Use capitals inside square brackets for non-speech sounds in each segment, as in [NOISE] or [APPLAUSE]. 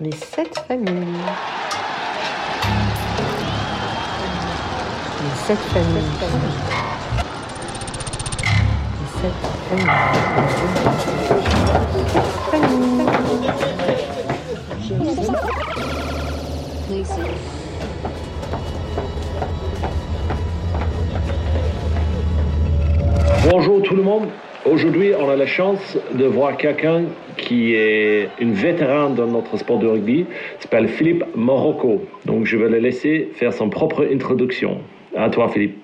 Les sept familles. Les sept familles. Les sept familles. Familles. Bonjour tout le monde. Aujourd'hui, on a la chance de voir quelqu'un qui est une vétéran dans notre sport de rugby. S'appelle Philippe Morocco. Donc, je vais le laisser faire son propre introduction. À toi, Philippe.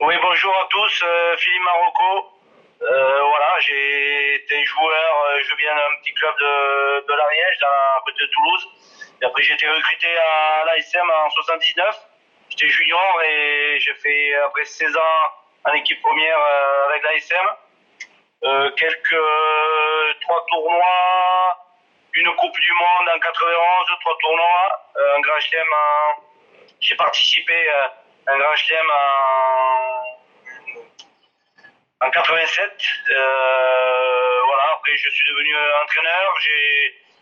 Oui, bonjour à tous. Euh, Philippe Marocco. Euh, voilà, j'ai été joueur. Euh, je viens d'un petit club de, de l'Ariège, à côté de Toulouse. Et après, j'ai été recruté à l'ASM en 79. J'étais junior et j'ai fait après 16 ans en équipe première euh, avec l'ASM. Euh, quelques euh, trois tournois, une Coupe du Monde en 91, trois tournois, un Grand Chelem j'ai participé à un Grand Chelem en, en 87. voilà, après je suis devenu entraîneur,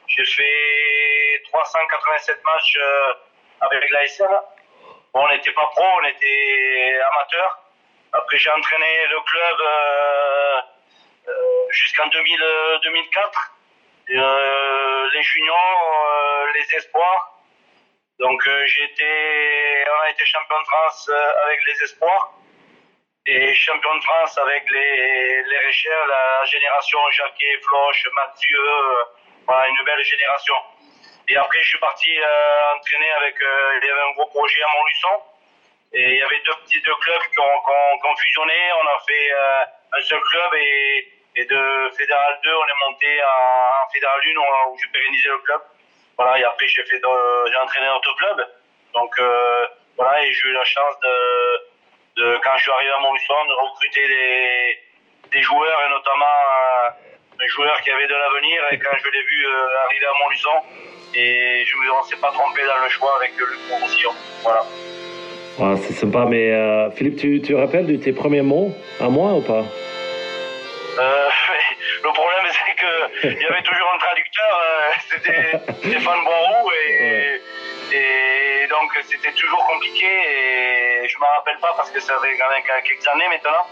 j'ai fait 387 matchs avec l'ASM. Bon, on n'était pas pro, on était amateur. Après, j'ai entraîné le club euh, euh, jusqu'en 2004. Euh, les juniors, les espoirs. Donc, été, on a été champion de France avec les espoirs et champion de France avec les, les Réchers, la génération Jacquet, Floche, Mathieu, voilà, une belle génération. Et après, je suis parti entraîner avec, il y avait un gros projet à Montluçon. Et il y avait deux petits deux clubs qui ont, fusionné. On a fait euh, un seul club et, et de Fédéral 2, on est monté en, Fédéral 1 où j'ai pérennisé le club. Voilà, et après j'ai fait j'ai entraîné notre club. Donc euh, voilà, et j'ai eu la chance de, quand je suis arrivé à Montluçon, de recruter des, joueurs et notamment euh, des joueurs qui avaient de l'avenir. Et quand je l'ai vu arriver à Montluçon, et je me suis pas trompé dans le choix avec le Roussillon. Voilà c'est sympa, mais euh, Philippe, tu, tu rappelles de tes premiers mots à moi ou pas? Euh, [LAUGHS] Le problème, c'est qu'il y avait toujours un traducteur, euh, [LAUGHS] c'était Stéphane Boiroux, et, et donc c'était toujours compliqué, et je ne me rappelle pas parce que ça fait quand même quelques années maintenant.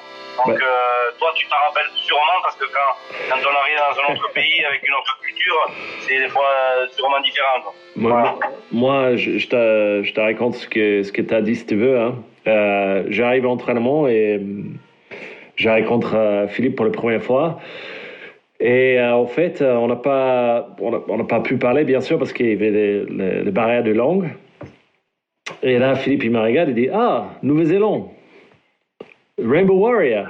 Donc euh, toi, tu t'en rappelles sûrement parce que quand, quand on arrive dans un autre [LAUGHS] pays avec une autre culture, c'est des fois sûrement différent. Moi, moi je, je, te, je, te, raconte ce que, ce que tu as dit si tu veux. Hein. J'arrive à l'entraînement et je rencontre Philippe pour la première fois. Et euh, en fait, on n'a pas, on pas pu parler, bien sûr, parce qu'il y avait les, barrières de langue. Et là, Philippe, il me regarde et dit Ah, Nouvelle-Zélande. Rainbow Warrior.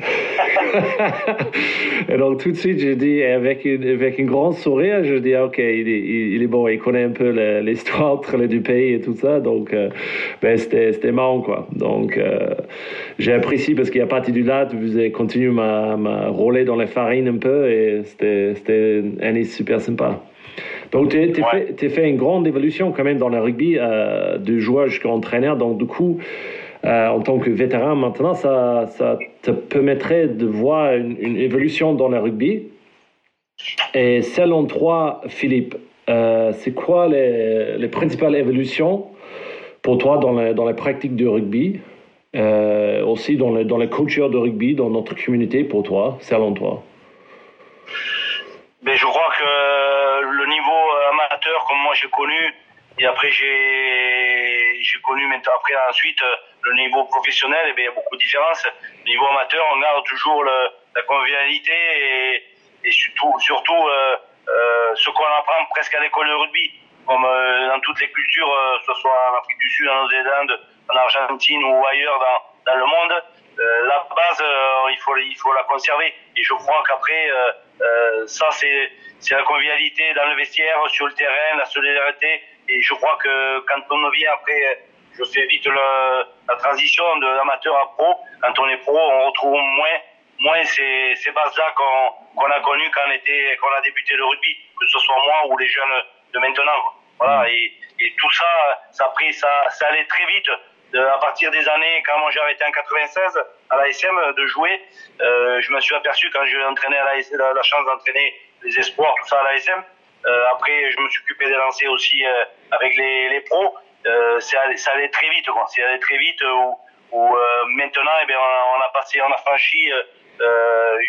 [LAUGHS] et donc tout de suite, je dis, avec une, avec une grande sourire, je dis, ok, il est, il est bon, il connaît un peu l'histoire deux pays et tout ça, donc euh, ben, c'était marrant, quoi. Donc euh, j'ai apprécié parce qu'il a parti du là, avez continué à ma rouler dans les farines un peu et c'était une année super sympa. Donc, tu as fait, fait, une grande évolution quand même dans le rugby, euh, de joueur jusqu'à entraîneur. Donc, du coup, euh, en tant que vétéran maintenant, ça, te permettrait de voir une, évolution dans le rugby. Et selon toi, Philippe, euh, c'est quoi les, les, principales évolutions pour toi dans les pratiques de rugby, euh, aussi dans la culture de rugby, dans notre communauté pour toi, selon toi Mais ben, Je crois que le niveau amateur, comme moi j'ai connu, et après j'ai connu maintenant après ensuite le niveau professionnel, eh il y a beaucoup de différences. Le niveau amateur, on garde toujours la convivialité et, surtout, surtout euh, euh, ce qu'on apprend presque à l'école de rugby, comme euh, dans toutes les cultures, euh, que ce soit en Afrique du Sud, en Nouvelle-Zélande, en Argentine ou ailleurs dans, le monde. Euh, la base, il, faut, il faut la conserver. Et je crois qu'après, ça, c'est la convivialité dans le vestiaire, sur le terrain, la solidarité. Et je crois que quand on vient après je fais vite le, la transition de l'amateur à pro. Quand on est pro, on retrouve moins, moins ces, ces bases-là qu'on qu'on a connues quand on, était, quand on a débuté le rugby, que ce soit moi ou les jeunes de maintenant. Voilà, mm. et, et tout ça, ça a pris, ça, ça allait très vite. à partir des années, quand moi j'ai arrêté en 96 à l'ASM de jouer, euh, je me suis aperçu quand j'ai entraîné à la, la chance d'entraîner les espoirs, tout ça à l'ASM. Euh, après, je me suis occupé des lancers aussi euh, avec les, les pros. Euh, ça, allait, ça allait très vite, quoi. Ça allait très vite. Où, où maintenant, eh bien, on a passé, on a franchi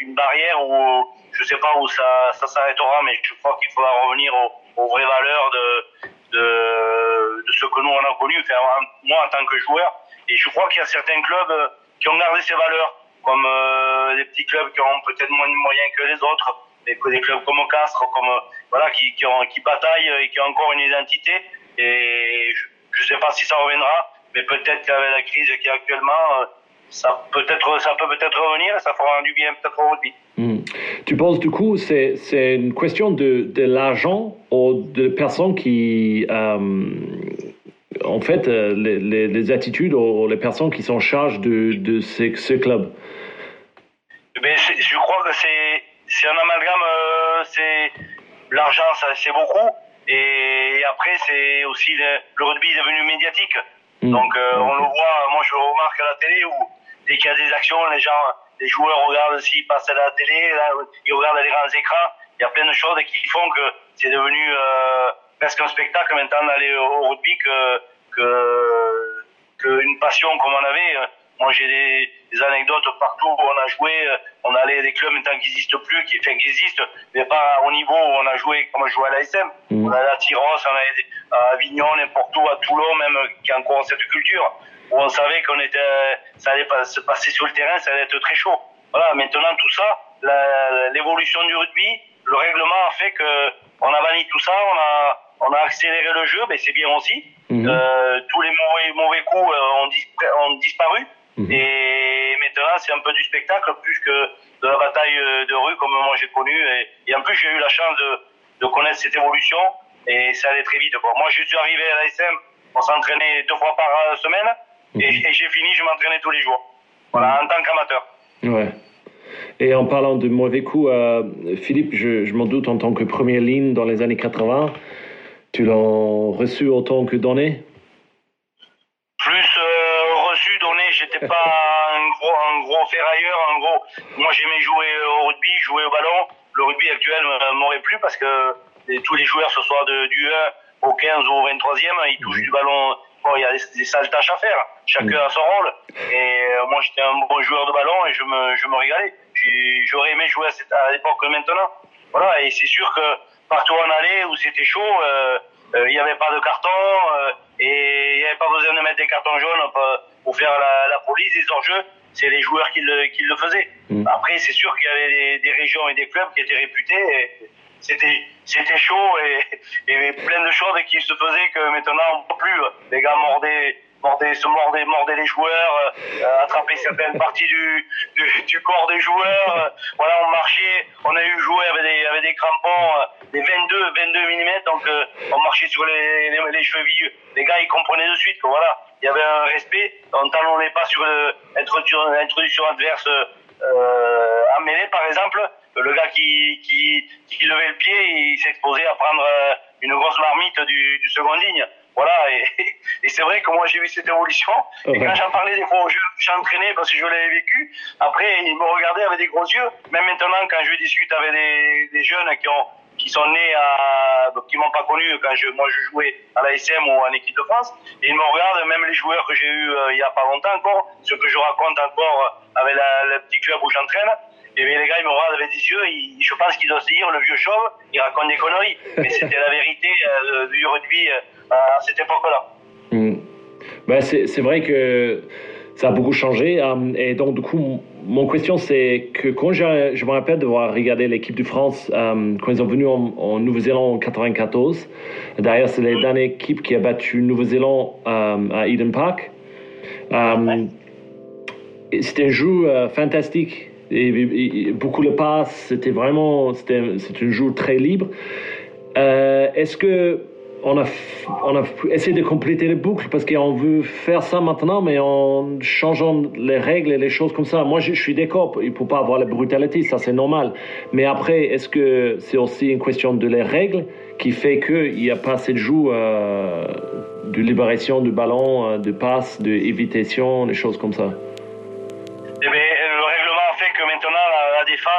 une barrière où je sais pas où ça, ça s'arrêtera, mais je crois qu'il faudra revenir aux, aux vraies valeurs de, de, de, ce que nous on a connu, enfin, moi en tant que joueur. Et je crois qu'il y a certains clubs qui ont gardé ces valeurs, comme euh, des petits clubs qui ont peut-être moins de moyens que les autres, des, des clubs comme Castres, comme voilà, qui, qui, ont, qui bataillent et qui ont encore une identité. Et je ne sais pas si ça reviendra, mais peut-être qu'avec la crise qui est actuellement, euh, ça peut-être ça peut peut-être revenir et ça fera du bien peut-être au rugby. Mmh. Tu penses du coup c'est c'est une question de de l'argent ou de personnes qui euh, en fait euh, les, les, les, attitudes ou les personnes qui sont en charge de de ce, ce club? Mais je crois que c'est c'est un amalgame euh, c'est l'argent c'est beaucoup et, après c'est aussi le, le, rugby est devenu médiatique. Mmh. Donc euh, on le voit moi je le remarque à la télé où dès qu'il y a des actions, les gens, les joueurs regardent s'ils passent à la télé, là, ils regardent les grands écrans. Il y a plein de choses qui font que c'est devenu euh, presque un spectacle maintenant d'aller au rugby que, que, que une passion comme on avait. Moi, j'ai des, des, anecdotes partout où on a joué. On allait à des clubs maintenant qui n'existent plus, qui, enfin, qui existent, mais pas au niveau où on a joué comme on jouait à l'ASM. Mmh. On allait à Tyros, on allait à Avignon, n'importe où, à Toulon même, qui a encore cette culture où on savait qu'on était, ça allait pas se passer sur le terrain, ça allait être très chaud. Voilà, maintenant tout ça, l'évolution du rugby, le règlement a fait que on a banni tout ça, on a, on a accéléré le jeu, mais c'est bien aussi. Mmh. Euh, tous les mauvais, mauvais coups ont disparu. Mmh. Et maintenant, c'est un peu du spectacle plus que de la bataille de rue comme moi j'ai connu. Et, et, en plus, j'ai eu la chance de, de connaître cette évolution et ça allait très vite. Bon, moi, je suis arrivé à l'ASM, on s'entraînait deux fois par semaine. Et, et j'ai fini, je m'entraînais tous les jours. Voilà, en tant qu'amateur. Ouais. Et en parlant de mauvais coups, euh, Philippe, je, je m'en doute, en tant que première ligne dans les années 80, tu l'as reçu autant que donné? Plus euh, reçu, donné, j'étais pas [LAUGHS] un gros, un gros ferrailleur, un gros. Moi, j'aimais jouer au rugby, jouer au ballon. Le rugby actuel m'aurait plu parce que tous les joueurs, ce soit de, du 1 au 15 ou au 23e, ils touchent du ballon bon, il y a des, des, sales tâches à faire. Chacun a son rôle. Et euh, moi, j'étais un bon joueur de ballon et je me, je me régalais. J'aurais aimé jouer à, cette, à l'époque que maintenant. Voilà. Et c'est sûr que partout où on allait, où c'était chaud, euh, euh, il n'y avait pas de carton euh, et il n'y avait pas besoin de mettre des cartons jaunes pour, faire la, la police, les hors-jeux. C'est les joueurs qui le, qui le faisaient. Mmh. Après, c'est sûr qu'il y avait des, des, régions et des clubs qui étaient réputés. C'était c'était chaud et, et plein de choses qui se faisaient que maintenant plus. Les gars mordaient mordaient se mordaient mordaient les joueurs, euh, attraper certaines parties du, du, du corps des joueurs. Euh, voilà, on marchait, on a eu joué avec des avec des crampons, euh, des 22 22 mm, donc euh, on marchait sur les, les, les chevilles. Les gars ils comprenaient de suite que voilà, il y avait un respect. On talonnait pas sur l'introduction adverse euh, à mêlée par exemple le gars qui, qui, qui levait le pied, il s'exposait à prendre une grosse marmite du, du second ligne. Voilà, et, [LAUGHS] et c'est vrai que moi j'ai vu cette évolution. Et quand j'en parlais des fois aux jeux, j'entraînais parce que je l'avais vécu. Après, ils me regardaient avec des gros yeux. Même maintenant, quand je discute avec des, des jeunes qui ont qui sont nés à, qui m'ont pas connu quand je, moi je jouais à l'ASM ou en équipe de France. Et ils me regardent, même les joueurs que j'ai eu euh, il y a pas longtemps encore, ce que je raconte encore avec la, le petit club où j'entraîne. Et bien, les gars, ils me regardent avec des yeux, ils, je pense qu'ils doivent se dire, le vieux chauve, il raconte des conneries. Mais [LAUGHS] c'était la vérité euh, du rugby euh, à cette époque-là. Mmh. Ben, c'est vrai que ça a beaucoup changé. Euh, et donc, du coup, mon question, c'est que quand je, je me rappelle d'avoir regardé l'équipe de France euh, quand ils sont venus en, en Nouvelle-Zélande en 94. D'ailleurs, c'est la dernière équipe qui a battu Nouvelle-Zélande euh, à Eden Park. Euh, c'était un jeu fantastique. Et, beaucoup de passes, c'était vraiment, c'était un jeu très libre. Euh, Est-ce que on a, on a essayé de compléter les boucles parce qu'on veut faire ça maintenant, mais en changeant les règles et les choses comme ça? Moi, je, suis d'accord, il ne faut pas avoir la brutalité, ça c'est normal. Mais après, est-ce que c'est aussi une question de les règles qui fait qu'il n'y a pas assez de euh, de libération du ballon, de passe, de évitation, des choses comme ça?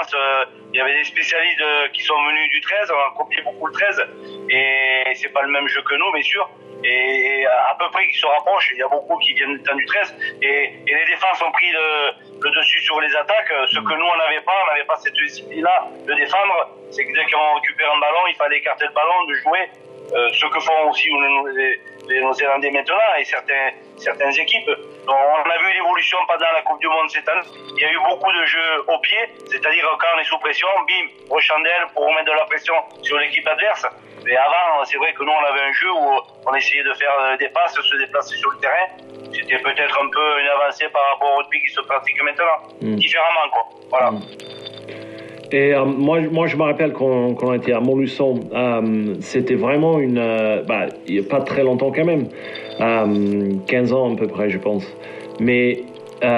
Défense, il y avait des spécialistes qui sont venus du 13, on a copié beaucoup le 13, et c'est pas le même jeu que nous, bien sûr et, à peu près qui se rapprochent. Il y a beaucoup qui viennent du temps du 13 et, les défenses ont pris le, dessus sur les attaques. Ce que nous on n'avait pas, on n'avait pas cette discipline-là de défendre. C'est que dès qu'on récupère un ballon, il fallait écarter le ballon, de jouer. Euh, ce que font aussi les, Néo-Zélandais maintenant et certains, certaines équipes. Donc, on a vu l'évolution pendant la Coupe du Monde cette année. Il y a eu beaucoup de jeux au pied, c'est-à-dire quand on est sous pression, bim, rechandelle pour remettre de la pression sur l'équipe adverse. Mais avant, c'est vrai que nous, on avait un jeu où on essayait de faire des passes, se déplacer sur le terrain. C'était peut-être un peu une avancée par rapport au rugby qui se pratique maintenant. Mm. Différemment, quoi. Voilà. Mm. Et euh, moi, moi, je me rappelle quand, quand on était à Montluçon, euh, c'était vraiment une. Euh, bah, il n'y a pas très longtemps quand même, 15 ans à peu près, je pense. Mais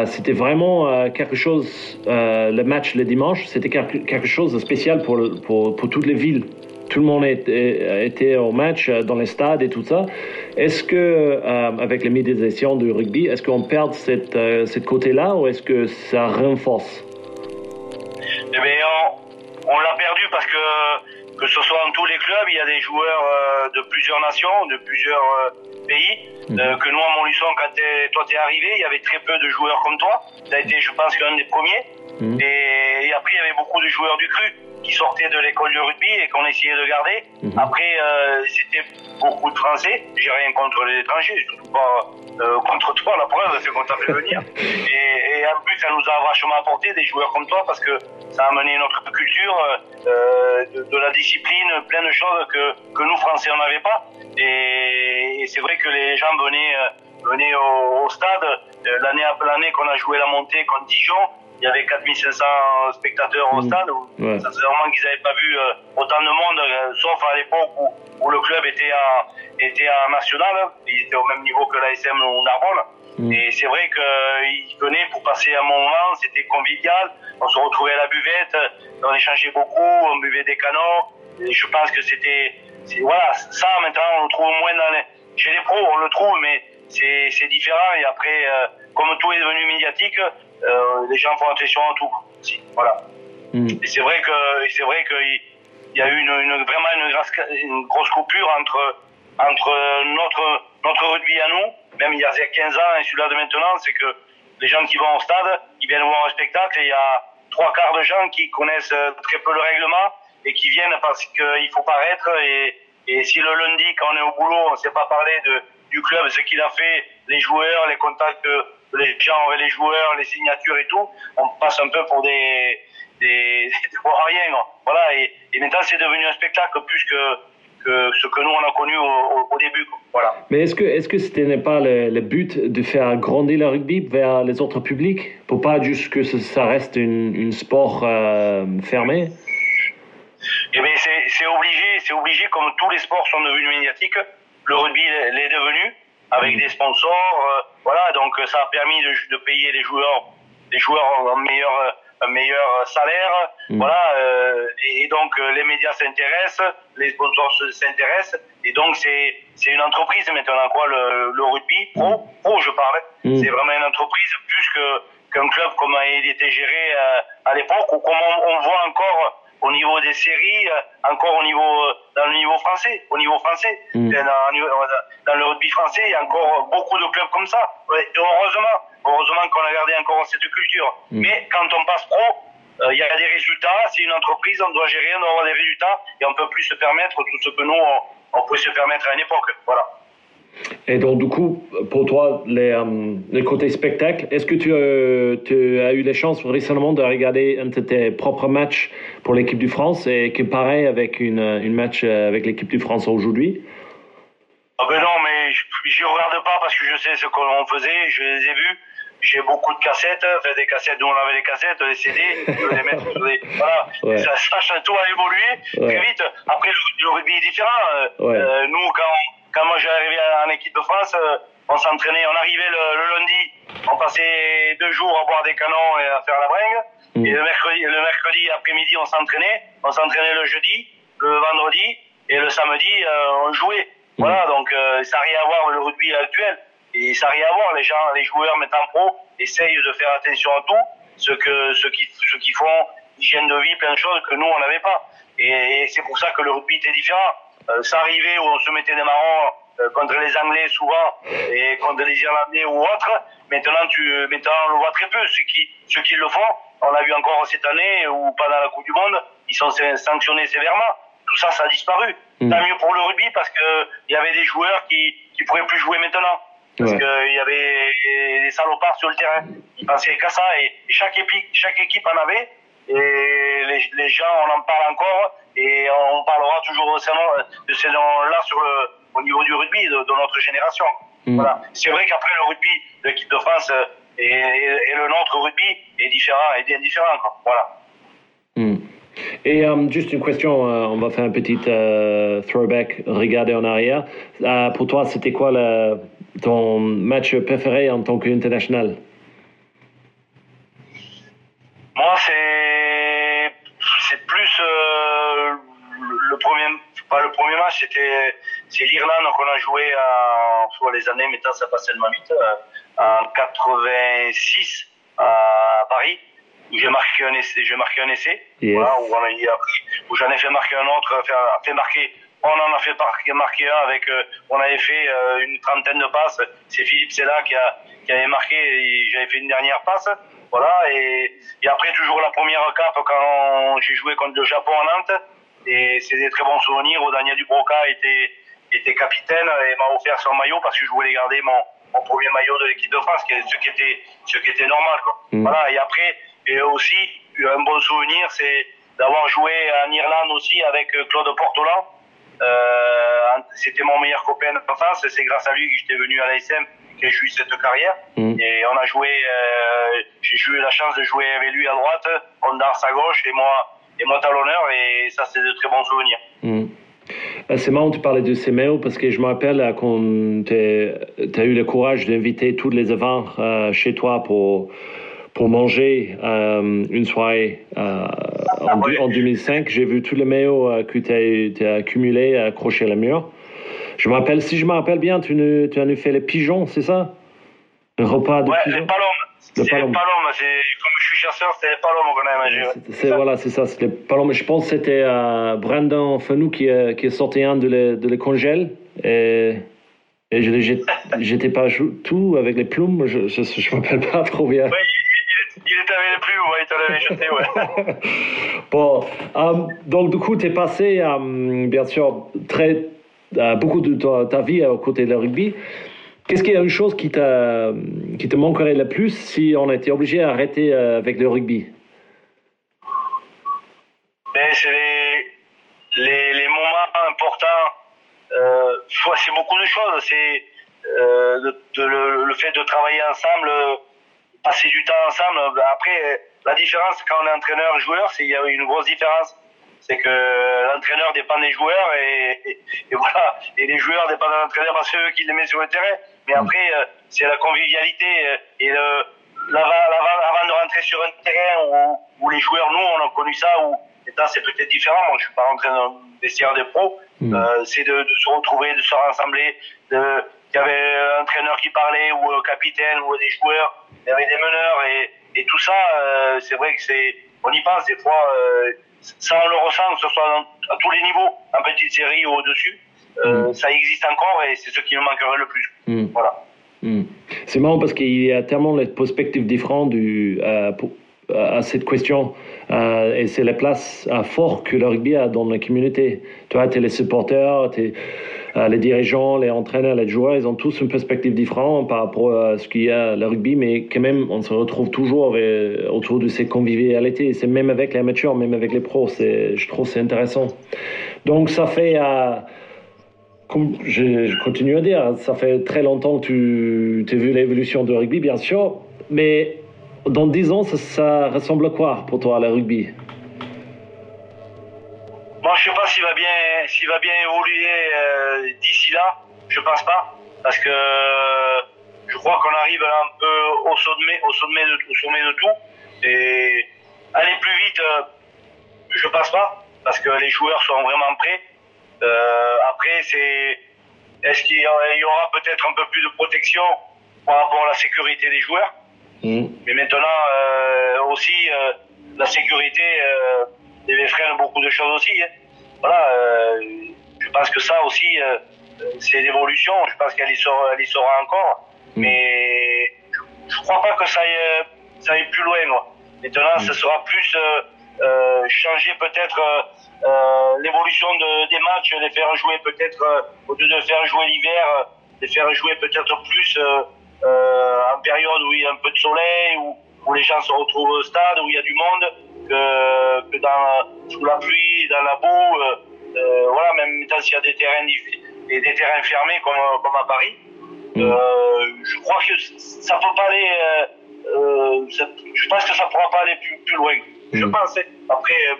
c'était vraiment quelque chose. le match le dimanche, c'était quelque chose de spécial pour, pour, pour toutes les villes tout le monde était, au match dans les stades et tout ça. Est-ce que, avec les médiations du rugby, est-ce qu'on perd cette, cette côté-là ou est-ce que ça renforce? Eh bien, on, l'a perdu parce que que ce soit dans tous les clubs, il y a des joueurs euh, de plusieurs nations, de plusieurs euh, pays. Mhm. Euh, que nous, à Montluçon, quand toi t'es arrivé, il y avait très peu de joueurs comme toi. Tu as été, je pense, l'un des premiers. Mhm. Et, après, il y avait beaucoup de joueurs du cru qui sortaient de l'école de rugby et qu'on essayait de garder. Mhm. Après, c'était beaucoup de Français. J'ai rien contre les étrangers, surtout pas contre toi. La preuve, c'est qu'on t'a fait venir. [LAUGHS] et, et, en plus, ça nous a vachement apporté des joueurs comme toi parce que ça a amené notre culture de, de la discipline, plein de choses que, que nous, Français, on n'avait pas. Et, c'est vrai que les gens venaient, euh, venaient au, stade. Euh, l'année après l'année qu'on a joué la montée contre Dijon, il y avait 4500 spectateurs au mmh. stade. Ça c'est vraiment qu'ils n'avaient pas vu euh, autant de monde, sauf à l'époque où, où, le club était en, était en national. Il était au même niveau que l'ASM ou Narbonne. Mm. Et c'est vrai qu'ils venaient pour passer un moment, c'était convivial. On se retrouvait à la buvette, on échangeait beaucoup, on buvait des canons. Et je pense que c'était. Voilà, ça maintenant on le trouve moins dans les. Chez les pros, on le trouve, mais c'est différent. Et après, euh, comme tout est devenu médiatique, euh, les gens font attention à tout. Voilà. Mm. Et c'est vrai que c'est vrai qu'il y a eu une, une, vraiment une grosse, une grosse coupure entre entre notre notre rugby à nous même il y a 15 ans et celui-là de maintenant, c'est que les gens qui vont au stade, ils viennent voir un spectacle et il y a trois quarts de gens qui connaissent euh, très peu le règlement et qui viennent parce qu'il faut paraître et, et si le lundi, quand on est au boulot, on ne sait pas parler du club, ce qu'il a fait, les joueurs, les contacts les gens les joueurs, les signatures et tout, on passe un peu pour des, des, [LAUGHS] des rien. Voilà, et, et maintenant c'est devenu un spectacle plus que que ce que nous on a connu au, début. Voilà. Mais est-ce que est-ce que ce n'est pas le, but de faire grandir le rugby vers les autres publics pour pas juste que ça reste une, sport euh, fermé Eh bien c'est obligé, c'est obligé comme tous les sports sont devenus médiatiques, le rugby l'est devenu avec des sponsors, euh, voilà donc ça a permis de, de payer les joueurs, les joueurs en meilleur un meilleur salaire. Mm. Voilà, euh, et, donc euh, les médias s'intéressent, les sponsors s'intéressent, et donc c'est c'est une entreprise maintenant quoi le, le rugby pro mm. pro je parle. Mm. C'est vraiment une entreprise plus que qu'un club comme il était géré à l'époque ou comme on, voit encore au niveau des séries, encore au niveau dans le niveau français, au niveau français, dans, dans, le rugby français, il y a encore beaucoup de clubs comme ça. heureusement, Heureusement qu'on a gardé encore cette culture. Mm. Mais quand on passe pro, euh, il y a des résultats. C'est une entreprise, on doit gérer, on doit avoir des résultats et on peut plus se permettre tout ce que nous, on, pouvait se permettre à une époque. Voilà. Et donc, du coup, pour toi, les, euh, les côtés spectacle, est-ce que tu, euh, tu, as eu les chances récemment de regarder un de tes propres matchs pour l'équipe du France et que pareil avec une, une match avec l'équipe du France aujourd'hui? Ah ben non, mais je ne regarde pas parce que je sais ce qu'on faisait, je les ai vus j'ai beaucoup de cassettes, fait des cassettes on avait les cassettes, les CD, les mettre sur des, [LAUGHS] voilà, ouais. ça, ça, tout a évolué très vite. Après, le, rugby est différent. Euh, euh, nous, quand, quand moi j'ai arrivé en équipe de France, euh, on s'entraînait, on arrivait le, lundi, on passait deux jours à boire des canons et à faire la bringue. Mm. Et le mercredi, le mercredi après-midi, on s'entraînait. On s'entraînait le jeudi, le vendredi et le samedi, on jouait. Voilà, donc euh, ça n'a rien à voir avec le rugby actuel. Et ça n'a rien à voir. Les gens, les joueurs maintenant pro essayent de faire attention à tout, ce que ceux qui, ceux qui font hygiène de vie, plein de choses que nous on n'avait pas. Et, et c'est pour ça que le rugby était différent. Euh, ça arrivait où on se mettait des marrons euh, contre les Anglais souvent et contre les Irlandais ou autres. Maintenant, tu, maintenant on le voit très peu. Ceux qui, ceux qui le font, on l'a vu encore cette année ou pendant la Coupe du Monde, ils sont sanctionnés sévèrement. Tout ça, ça a disparu. Mm. Tant mieux pour le rugby parce que il y avait des joueurs qui qui pourraient plus jouer maintenant. Parce Ouais. qu'il y avait des salopards sur le terrain. Ils pensaient qu'à ça et chaque équipe, chaque équipe en avait. Et les, les gens, on en parle encore et on parlera toujours de ces noms- de ces noms-là sur le, au niveau du rugby de, de notre génération. Mm. Voilà. C'est vrai qu'après le rugby de l'équipe de France euh, et, et- et le nôtre rugby est différent, est bien différent. Quoi. Voilà. Hmm. Et euh, juste une question, euh, on va faire un petit euh, throwback, regarder en arrière. Euh, pour toi, c'était quoi la- ton match préféré en tant qu'international Moi, c'est c'est plus euh, le le pas le premier match, c'était c'est l'Irlande qu'on a joué en soit les années, maintenant ça passe tellement vite, euh, en 86 à Paris. où J'ai marqué un essai, j'ai marqué un essai, Yes. voilà, où, on a, où j'en ai fait marquer un autre, fait, fait marquer, on en a fait marquer, marquer un avec, euh, on avait fait euh, une trentaine de passes. C'est Philippe Sella qui, a, qui avait marqué, et j'avais fait une dernière passe, voilà. Et, et après toujours la première cape quand j'ai joué contre le Japon à Nantes, et c'est des très bons souvenirs. Daniel Dubroca était, était capitaine et m'a offert son maillot parce que je voulais garder mon, mon premier maillot de l'équipe de France, ce qui était, ce qui était normal, quoi. Mm. Voilà. Et après, et aussi, un bon souvenir, c'est d'avoir joué en Irlande aussi avec Claude Portolan. Euh, c'était mon meilleur copain d'enfance. C'est grâce à lui que j'étais venu à l'ASM que j'ai eu cette carrière. Mm. Et on a joué, euh, j'ai eu la chance de jouer avec lui à droite, Ondars à gauche et moi, et moi talonneur. Et ça, c'est de très bons souvenirs. Euh, C'est marrant, tu parlais de ces mails parce que je me rappelle euh, quand tu as eu le courage d'inviter tous les events euh, chez toi pour, pour manger euh, une soirée euh, en, Oui. en 2005. J'ai vu tous les mails euh, que tu as, accumulés accrochés à la mur. Je me rappelle, si je me rappelle bien, tu, ne, tu as nous fait les pigeons, c'est ça? Un repas de Ouais, pigeons? Le palomes. C'est, comme je chasseur, c'est les palomes qu'on a mangé. ouais. C'est- voilà, c'est ça. c'était pas je pense que c'était euh, Brandon Fenou qui, euh, qui est sorti un de les, de les congèles. Et, et je j'étais pas tout avec les plumes. Je je me rappelle pas trop bien. Ouais, il, il, il était avec les plumes, ouais, il te l'avait jeté, ouais. [LAUGHS] Bon, euh, donc du coup, tu es passé, euh, bien sûr, très, beaucoup de ta, ta vie aux côtés de rugby. Qu'est-ce qu'il y a une chose qui, t'a, qui te manquerait le plus si on était obligé d'arrêter euh, avec le rugby? Mais c'est les, les, moments importants. Euh, c'est beaucoup de choses. C'est euh, le, fait de travailler ensemble, passer du temps ensemble. Ben Après, la différence quand on est entraîneur-joueur, c'est il y a une grosse différence. C'est que l'entraîneur dépend des joueurs et, voilà. Et les joueurs dépendent de l'entraîneur parce que eux qui les mettent sur le terrain. Mais après, euh, c'est la convivialité euh, et le, l'avant, l'avant, avant de rentrer sur un terrain où, où les joueurs, nous, on a connu ça, où maintenant c'est peut-être différent. Moi, je suis pas rentré dans le vestiaire des pros. Mm. Euh, c'est de, de se retrouver, de se rassembler. De, il y avait un entraîneur qui parlait, ou un capitaine, ou des joueurs. Il y avait des meneurs et, et tout ça. euh, c'est vrai que c'est, on y pense des fois. Euh, ça, on le ressent, que ce soit dans- à tous les niveaux, en petite série ou au-dessus. Euh, Mm. Ça existe encore et c'est ce qui nous manquerait le plus. Hmm. Voilà. Hmm. C'est marrant parce qu'il y a tellement de perspectives différentes du, euh, pour- à cette question. Euh, et c'est la place euh, forte que le rugby a dans la communauté. Toi, tu es les supporters, t'es, euh, les dirigeants, les entraîneurs, les joueurs, ils ont tous une perspective différente par rapport à ce qu'il y a le rugby, mais quand même, on se retrouve toujours autour de ces convivialités. C'est même avec les amateurs, même avec les pros. Je trouve c'est intéressant. Donc, ça fait. euh, comme je, continue à dire, ça fait très longtemps que tu as vu l'évolution du rugby, bien sûr, mais dans 10 ans, ça, ressemble à quoi pour toi, le rugby? Moi, je sais pas s'il va bien, va bien évoluer euh, d'ici là. Je pense pas, parce que je crois qu'on arrive un peu au sommet, au sommet de, au sommet de tout. Et aller plus vite, euh, je pense pas, parce que les joueurs sont vraiment prêts. Euh, après, c'est est-ce qu'il y aura peut-être un peu plus de protection par rapport à la sécurité des joueurs Mm. Mais maintenant, euh, aussi, euh, la sécurité euh, les freine beaucoup de choses aussi. hein. Voilà, je pense que ça aussi, c'est l'évolution. Je pense qu'elle y sera, elle y sera encore. Mm. Mais je, je crois pas que ça aille, ça aille plus loin. Moi. Maintenant, ce sera plus changer peut-être euh, euh, l'évolution de, des matchs, les faire jouer peut-être, euh, au lieu de faire jouer l'hiver, euh, les faire jouer peut-être plus euh, euh, en période où il y a un peu de soleil, où, où les gens se retrouvent au stade, où il y a du monde, que, que dans, sous la pluie, dans la boue, euh, euh, voilà, même s'il y a des terrains, des terrains fermés comme, comme à Paris. Mm. Euh, je crois que ça peut pas aller. Euh, euh, ça- je pense que ça pourra pas aller plus, plus loin. Je Mm. pense. Après, euh,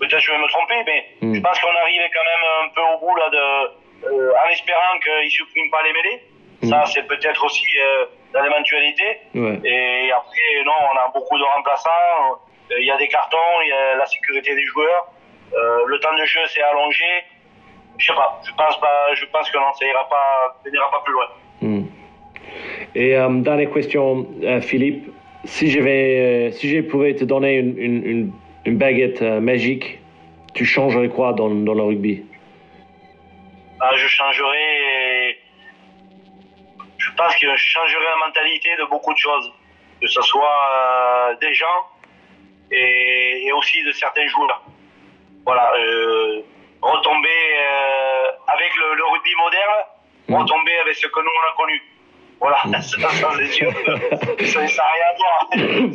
peut-être je vais me tromper, mais Mm. je pense qu'on arrivait quand même un peu au bout là de, euh, en espérant qu'ils suppriment pas les mêlées. Ça, c'est peut-être aussi euh, dans l'éventualité. Ouais. Et après, non, on a beaucoup de remplaçants. Il y a des cartons, il y a la sécurité des joueurs. Euh, le temps de jeu s'est allongé. Je sais pas. Je pense pas. Je pense que non, ça ira pas, ça pas plus loin. Mm. Et euh, dernière question, Philippe. Si je vais, euh, si je pouvais te donner une, une, une, une baguette euh, magique, tu changerais quoi dans, dans le rugby? Ah, je changerai. Je pense que je changerai la mentalité de beaucoup de choses, que ce soit euh, des gens et, et aussi de certains joueurs. Voilà, euh, retomber euh, avec le, le rugby moderne, retomber avec ce que nous on a connu. Voilà, ça, ça, c'est sûr. que ça n'a rien à voir.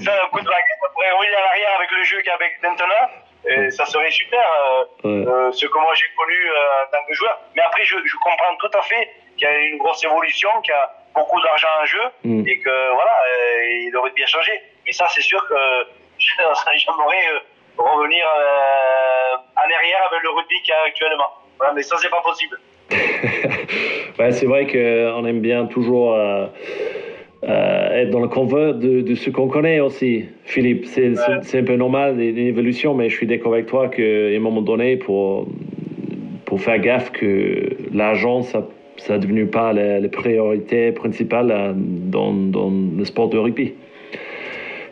Ça, un coup de baguette, on pourrait revenir à l'arrière avec le jeu qu'il y a avec maintenant. Et ça serait super. euh, Ouais. euh, ce que moi j'ai connu euh, en tant que joueur. Mais après, je, je comprends tout à fait qu'il y a une grosse évolution, qu'il y a beaucoup d'argent en jeu Mm. et que voilà, euh, il aurait bien changé. Mais ça, c'est sûr que [LAUGHS] j'aimerais revenir en arrière avec le rugby qu'il y a actuellement. Voilà, mais ça, c'est pas possible. [LAUGHS] Ouais, c'est vrai qu'on aime bien toujours euh, euh, être dans le convert de, de ce qu'on connaît aussi, Philippe. C'est c'est- c'est un peu normal, une évolution, mais je suis d'accord avec toi qu'à un moment donné, pour, pour faire gaffe que l'argent, ça ça devenu pas la, la priorité principale euh, dans, dans le sport de rugby.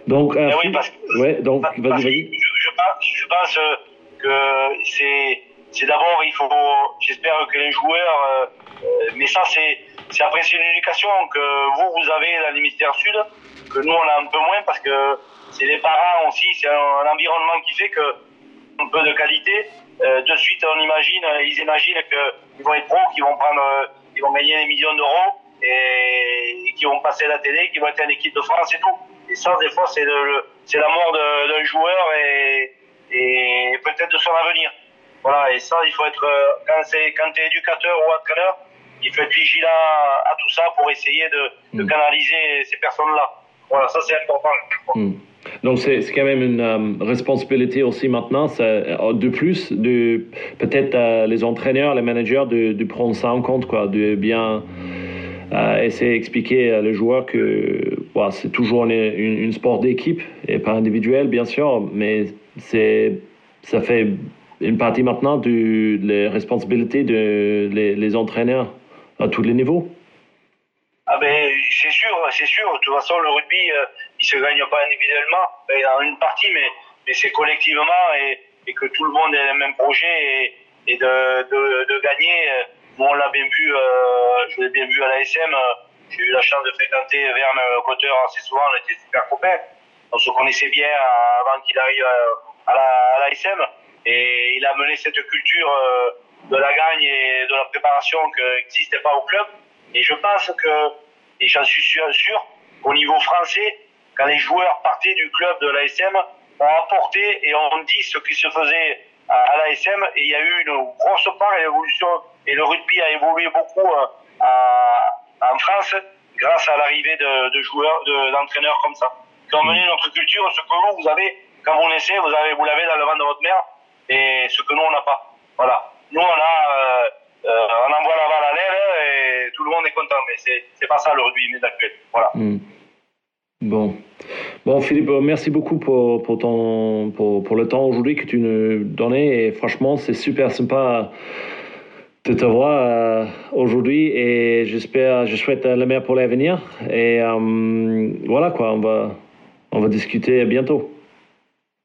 Donc, euh, Eh oui, parce ouais, donc, Parce vas-y, je, je pense, je pense que c'est, c'est d'abord, il faut, j'espère que les joueurs, euh, mais ça c'est, c'est après c'est une éducation que vous, vous avez dans l'hémisphère sud, que nous on a un peu moins parce que c'est les parents aussi, c'est un, environnement qui fait que un peu de qualité, euh, de suite on imagine, ils imaginent qu'ils vont être pros, qu'ils vont prendre, euh, ils vont gagner des millions d'euros et, et vont passer la télé, qui vont être en équipe de France et tout. Et ça, des fois, c'est le, c'est la mort d'un joueur et, et peut-être de son avenir. Voilà, et ça, il faut être, euh, quand c'est, quand t'es éducateur ou entraîneur, il faut être vigilant à tout ça pour essayer de, de Mm. canaliser ces personnes-là. Voilà, ça c'est important. Hmm. Donc c'est quand même une euh, responsabilité aussi maintenant, ça, euh, de plus, de peut-être euh, les entraîneurs, les managers, de, de prendre ça en compte, quoi, de bien euh, essayer d'expliquer à le joueur que voilà, c'est toujours une, une, une sport d'équipe et pas individuel, bien sûr, mais c'est ça fait une partie maintenant de les responsabilités de les, entraîneurs à tous les niveaux. Ah ben c'est sûr, c'est sûr. De toute façon, le rugby, euh, il se gagne pas individuellement, ben, dans une partie, mais, c'est collectivement et, que tout le monde ait le même projet et, de, de, gagner. euh, Nous, on l'a bien vu, euh, je l'ai bien vu à l'ASM. euh, J'ai eu la chance de fréquenter Verne Cotter assez souvent, on était super copains. On se connaissait bien euh, avant qu'il arrive euh, à la, à l'ASM. Et il a mené cette culture euh, de la gagne et de la préparation qui n'existait pas au club. Et je pense que, et j'en suis sûr, sûr, au niveau français, quand les joueurs partaient du club de l'ASM, on apporté et on dit ce qui se faisait à, à l'ASM et il y a eu une grosse part et l'évolution et le rugby a évolué beaucoup euh, à- en France grâce à l'arrivée de, de joueurs, de- d'entraîneurs comme ça, qui ont mené notre culture, ce que vous, vous avez, quand vous naissez, vous avez, vous l'avez dans le ventre de votre mère et ce que nous on n'a pas. Voilà. Nous on a, euh, euh, on envoie la balle à l'aile et tout le monde est content, mais c'est, c'est pas ça le rugby actuel. Voilà. Hmm. Bon. Bon, Philippe, merci beaucoup pour, pour, ton, pour, pour le temps aujourd'hui que tu nous donnais. Et franchement, c'est super sympa de te voir euh, aujourd'hui et j'espère, je souhaite le meilleur pour l'avenir. Et voilà quoi, on va, on va discuter bientôt.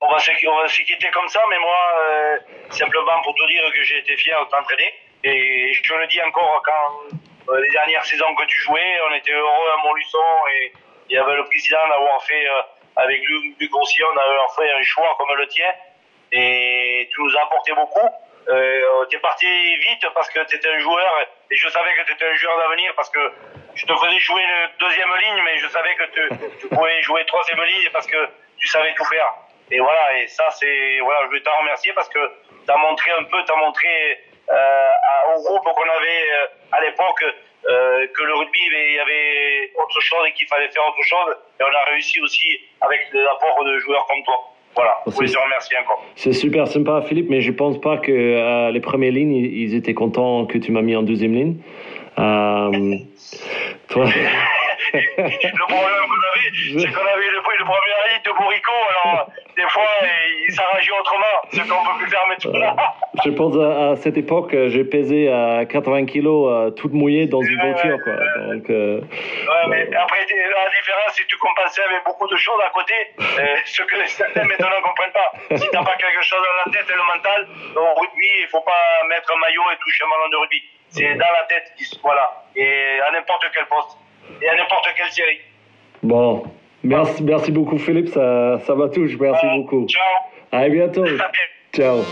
On va se, quitter comme ça, mais moi, euh, simplement pour te dire que j'ai été fier de t'entraîner. Et je le dis encore, quand euh, les dernières saisons que tu jouais, on était heureux à Montluçon et il y avait le président d'avoir fait, euh, avec Luc, Luc Grossier, on a fait un choix comme le tien. Et tu nous as apporté beaucoup. Euh, tu es parti vite parce que tu étais un joueur et je savais que tu étais un joueur d'avenir parce que je te faisais jouer deuxième ligne, mais je savais que tu pouvais jouer troisième ligne parce que tu savais tout faire. Et voilà, et ça, c'est. Voilà, je veux t'en remercier parce que tu as montré un peu, tu as montré euh, au groupe qu'on avait euh, à l'époque euh, que le rugby, il y avait autre chose et qu'il fallait faire autre chose. Et on a réussi aussi avec l'apport de joueurs comme toi. Voilà, je voulais te remercier encore. C'est super sympa, Philippe, mais je pense pas que euh, les premières lignes, ils étaient contents que tu m'as mis en deuxième ligne. Euh, [LAUGHS] toi, Le problème qu'on avait, c'est qu'on avait le, le premier ligne de Bourrico, alors des fois, il s'arrangeait autrement, [LAUGHS] ce qu'on peut plus faire maintenant. je pense à, à cette époque, euh, j'ai pesé à 80 kilos, euh, toute mouillée dans une voiture, quoi. Donc, euh, Ouais, mais après, la différence, c'est que tu compensais avec beaucoup de choses à côté, euh, [LAUGHS] ce que certains maintenant ne comprennent pas. Si t'as pas quelque chose dans la tête et le mental, au rugby, il faut pas mettre un maillot et toucher un ballon de rugby. C'est dans la tête, voilà. Et à n'importe quel poste. Et à n'importe quelle série. bon, Merci, beaucoup, Philippe. Ça, ça me touche. Merci beaucoup. Ciao. À bientôt. Ciao.